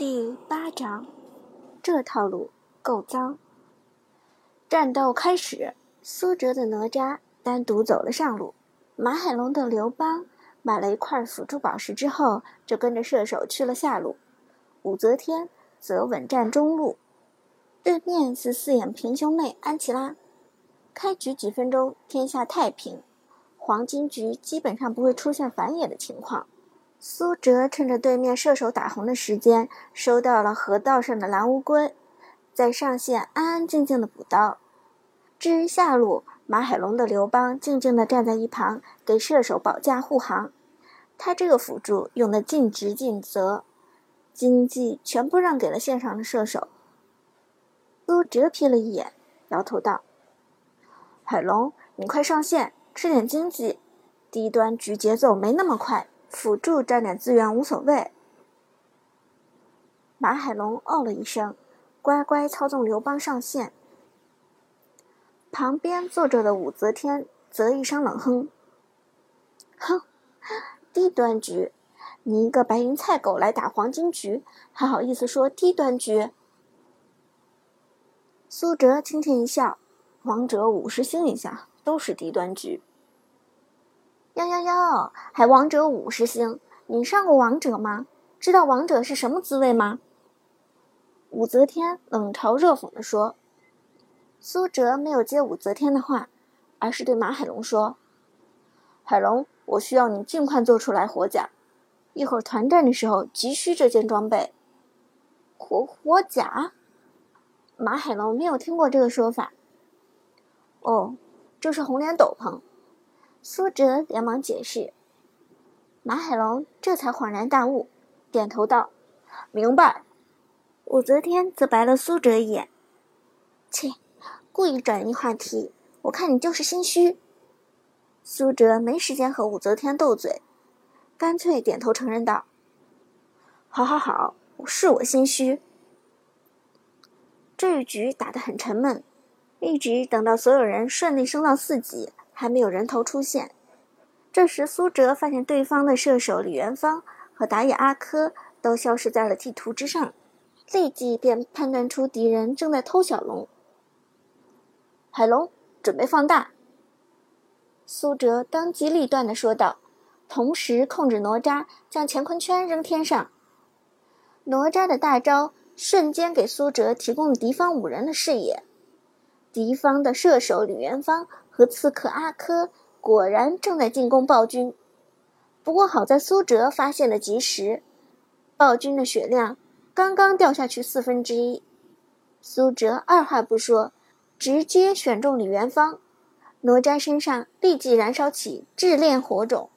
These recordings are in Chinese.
第八章，这套路够脏。战斗开始，苏哲的哪吒单独走了上路，马海龙的刘邦买了一块辅助宝石之后，就跟着射手去了下路。武则天则稳占中路。对面是四眼平兄妹安琪拉。开局几分钟，天下太平，黄金局基本上不会出现反野的情况。苏哲趁着对面射手打红的时间，收到了河道上的蓝乌龟，在上线安安静静的补刀。至于下路，马海龙的刘邦静静的站在一旁，给射手保驾护航。他这个辅助用的尽职尽责，经济全部让给了线上的射手。苏哲瞥了一眼，摇头道：“海龙，你快上线，吃点经济。低端局节奏没那么快。”辅助占点资源无所谓。马海龙哦了一声，乖乖操纵刘邦上线。旁边坐着的武则天则一声冷哼：“哼，低端局，你一个白云菜狗来打黄金局，还好意思说低端局？”苏哲轻轻一笑：“王者五十星以下都是低端局。”幺幺幺，还王者五十星？你上过王者吗？知道王者是什么滋味吗？武则天冷嘲热讽地说。苏哲没有接武则天的话，而是对马海龙说：“海龙，我需要你尽快做出来火甲，一会儿团战的时候急需这件装备。”火火甲？马海龙没有听过这个说法。哦，这是红莲斗篷。苏哲连忙解释，马海龙这才恍然大悟，点头道：“明白。”武则天则白了苏哲一眼：“切，故意转移话题，我看你就是心虚。”苏哲没时间和武则天斗嘴，干脆点头承认道：“好好好，是我心虚。”这一局打得很沉闷，一直等到所有人顺利升到四级。还没有人头出现，这时苏哲发现对方的射手李元芳和打野阿珂都消失在了地图之上，立即便判断出敌人正在偷小龙。海龙准备放大，苏哲当机立断地说道，同时控制哪吒将乾坤圈扔天上。哪吒的大招瞬间给苏哲提供了敌方五人的视野，敌方的射手李元芳。和刺客阿珂果然正在进攻暴君，不过好在苏哲发现的及时，暴君的血量刚刚掉下去四分之一。苏哲二话不说，直接选中李元芳，哪吒身上立即燃烧起炙炼火种，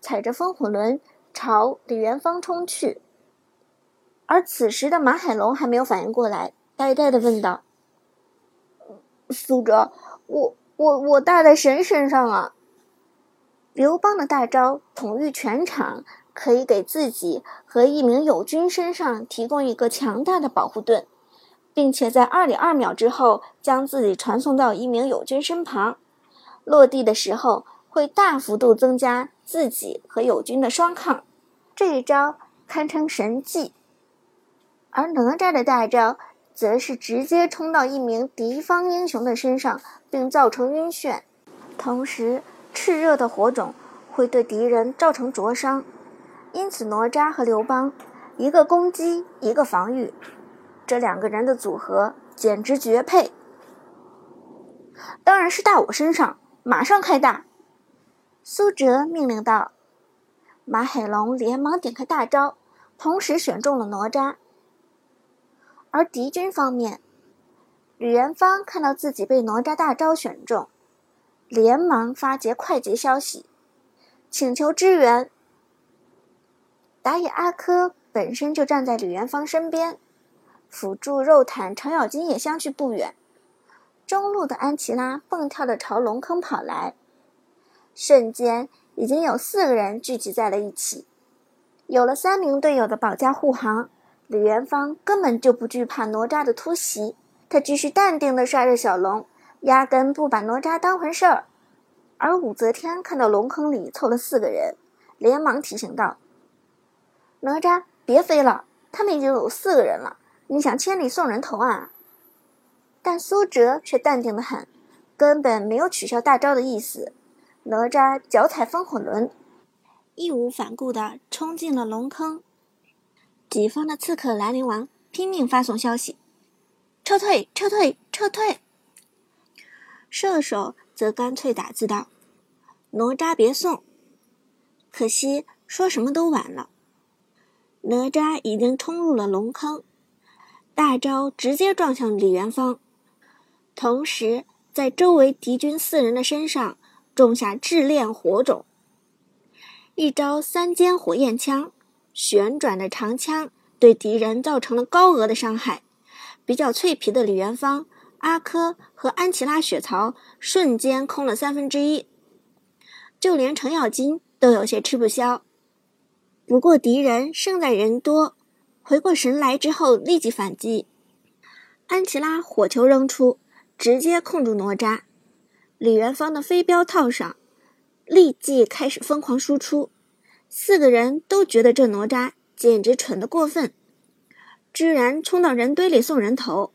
踩着风火轮朝李元芳冲去。而此时的马海龙还没有反应过来，呆呆的问道：“苏哲，我……”我我大在神身上啊！刘邦的大招统御全场，可以给自己和一名友军身上提供一个强大的保护盾，并且在二点二秒之后将自己传送到一名友军身旁，落地的时候会大幅度增加自己和友军的双抗，这一招堪称神技。而哪吒的大招。则是直接冲到一名敌方英雄的身上，并造成晕眩，同时炽热的火种会对敌人造成灼伤，因此哪吒和刘邦一个攻击，一个防御，这两个人的组合简直绝配。当然是大我身上，马上开大！苏哲命令道。马海龙连忙点开大招，同时选中了哪吒。而敌军方面，吕元芳看到自己被哪吒大招选中，连忙发捷快捷消息，请求支援。打野阿珂本身就站在吕元芳身边，辅助肉坦、程咬金也相距不远。中路的安琪拉蹦跳的朝龙坑跑来，瞬间已经有四个人聚集在了一起。有了三名队友的保驾护航。李元芳根本就不惧怕哪吒的突袭，他只是淡定地刷着小龙，压根不把哪吒当回事儿。而武则天看到龙坑里凑了四个人，连忙提醒道：“哪吒，别飞了，他们已经有四个人了，你想千里送人头啊？但苏哲却淡定的很，根本没有取消大招的意思。哪吒脚踩风火轮，义无反顾地冲进了龙坑。己方的刺客兰陵王拼命发送消息：“撤退，撤退，撤退！”射手则干脆打字道：“哪吒别送。”可惜说什么都晚了，哪吒已经冲入了龙坑，大招直接撞向李元芳。同时，在周围敌军四人的身上种下炙炼火种。一招三尖火焰枪，旋转的长枪对敌人造成了高额的伤害。比较脆皮的李元芳、阿珂和安琪拉血槽瞬间空了三分之一，就连程咬金都有些吃不消。不过敌人胜在人多，回过神来之后立即反击。安琪拉火球扔出。直接控住哪吒，李元芳的飞镖套上，立即开始疯狂输出。四个人都觉得这哪吒简直蠢得过分，居然冲到人堆里送人头。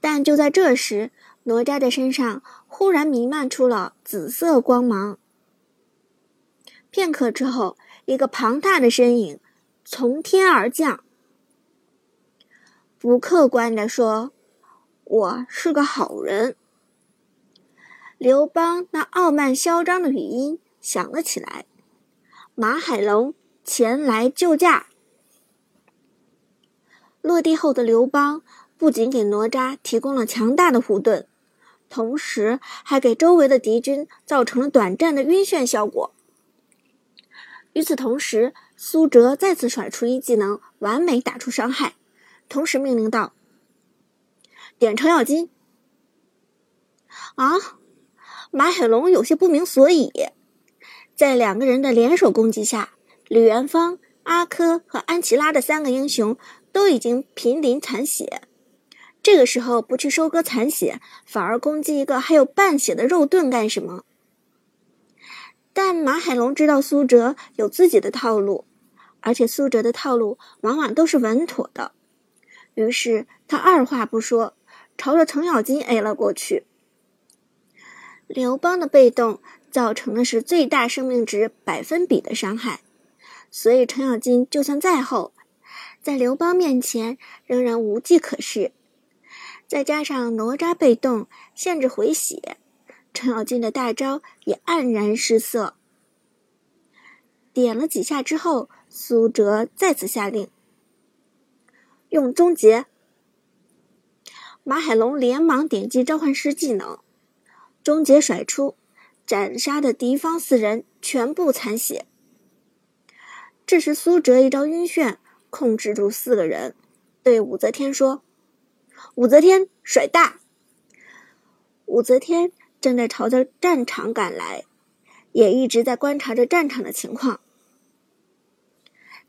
但就在这时，哪吒的身上忽然弥漫出了紫色光芒。片刻之后，一个庞大的身影从天而降。不客观地说。我是个好人。刘邦那傲慢嚣张的语音响了起来。马海龙前来救驾。落地后的刘邦不仅给哪吒提供了强大的护盾，同时还给周围的敌军造成了短暂的晕眩效果。与此同时，苏哲再次甩出一技能，完美打出伤害，同时命令道。点程咬金啊！马海龙有些不明所以。在两个人的联手攻击下，李元芳、阿珂和安琪拉的三个英雄都已经濒临残血。这个时候不去收割残血，反而攻击一个还有半血的肉盾干什么？但马海龙知道苏哲有自己的套路，而且苏哲的套路往往都是稳妥的。于是他二话不说。朝着程咬金 A 了过去。刘邦的被动造成的是最大生命值百分比的伤害，所以程咬金就算再厚，在刘邦面前仍然无计可施。再加上哪吒被动限制回血，程咬金的大招也黯然失色。点了几下之后，苏哲再次下令用终结。马海龙连忙点击召唤师技能，终结甩出，斩杀的敌方四人全部残血。这时苏哲一招晕眩，控制住四个人，对武则天说：“武则天甩大。”武则天正在朝着战场赶来，也一直在观察着战场的情况。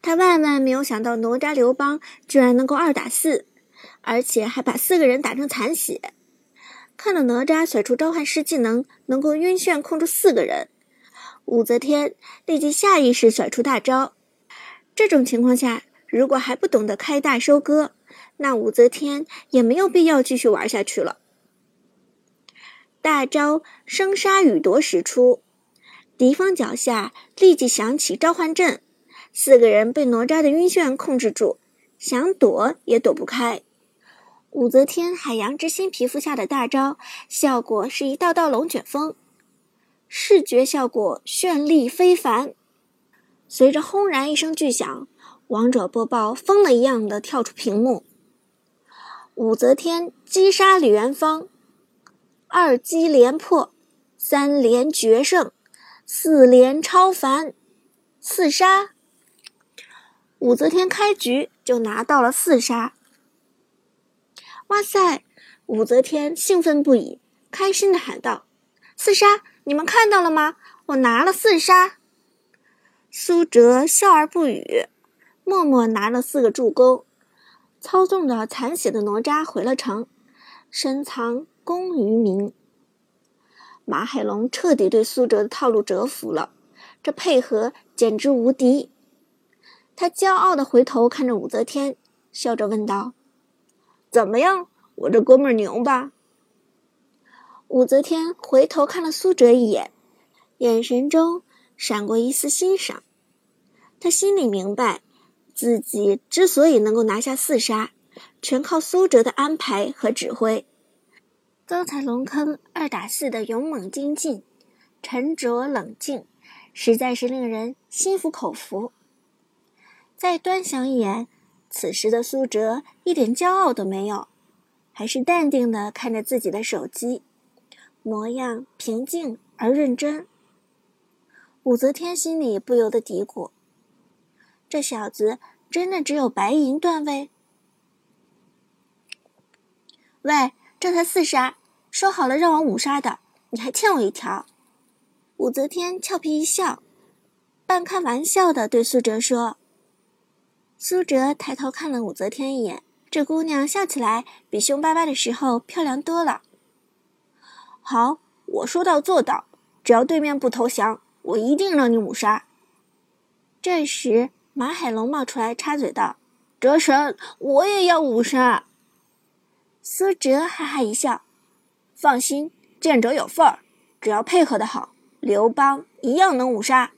他万万没有想到哪吒刘邦居然能够二打四。而且还把四个人打成残血。看到哪吒甩出召唤师技能，能够晕眩控住四个人，武则天立即下意识甩出大招。这种情况下，如果还不懂得开大收割，那武则天也没有必要继续玩下去了。大招生杀予夺使出，敌方脚下立即响起召唤阵，四个人被哪吒的晕眩控制住，想躲也躲不开。武则天海洋之心皮肤下的大招效果是一道道龙卷风，视觉效果绚丽非凡。随着轰然一声巨响，王者播报疯了一样的跳出屏幕。武则天击杀李元芳，二击连破，三连决胜，四连超凡，四杀。武则天开局就拿到了四杀。哇塞！武则天兴奋不已，开心的喊道：“四杀！你们看到了吗？我拿了四杀！”苏哲笑而不语，默默拿了四个助攻，操纵着残血的哪吒回了城，深藏功于名。马海龙彻底对苏哲的套路折服了，这配合简直无敌。他骄傲的回头看着武则天，笑着问道：“怎么样，我这哥们儿牛吧？”武则天回头看了苏哲一眼，眼神中闪过一丝欣赏。他心里明白，自己之所以能够拿下四杀，全靠苏哲的安排和指挥。刚才龙坑二打四的勇猛精进、沉着冷静，实在是令人心服口服。再端详一眼，此时的苏哲一点骄傲都没有，还是淡定的看着自己的手机，模样平静而认真。武则天心里不由得嘀咕。这小子真的只有白银段位？喂，这才四杀，说好了让我五杀的，你还欠我一条。武则天俏皮一笑，半开玩笑的对苏哲说。苏哲抬头看了武则天一眼，这姑娘笑起来比凶巴巴的时候漂亮多了。好，我说到做到，只要对面不投降，我一定让你五杀。这时。马海龙冒出来插嘴道：“哲神，我也要五杀。”苏哲哈哈一笑：“放心，见者有份儿，只要配合的好，刘邦一样能五杀。”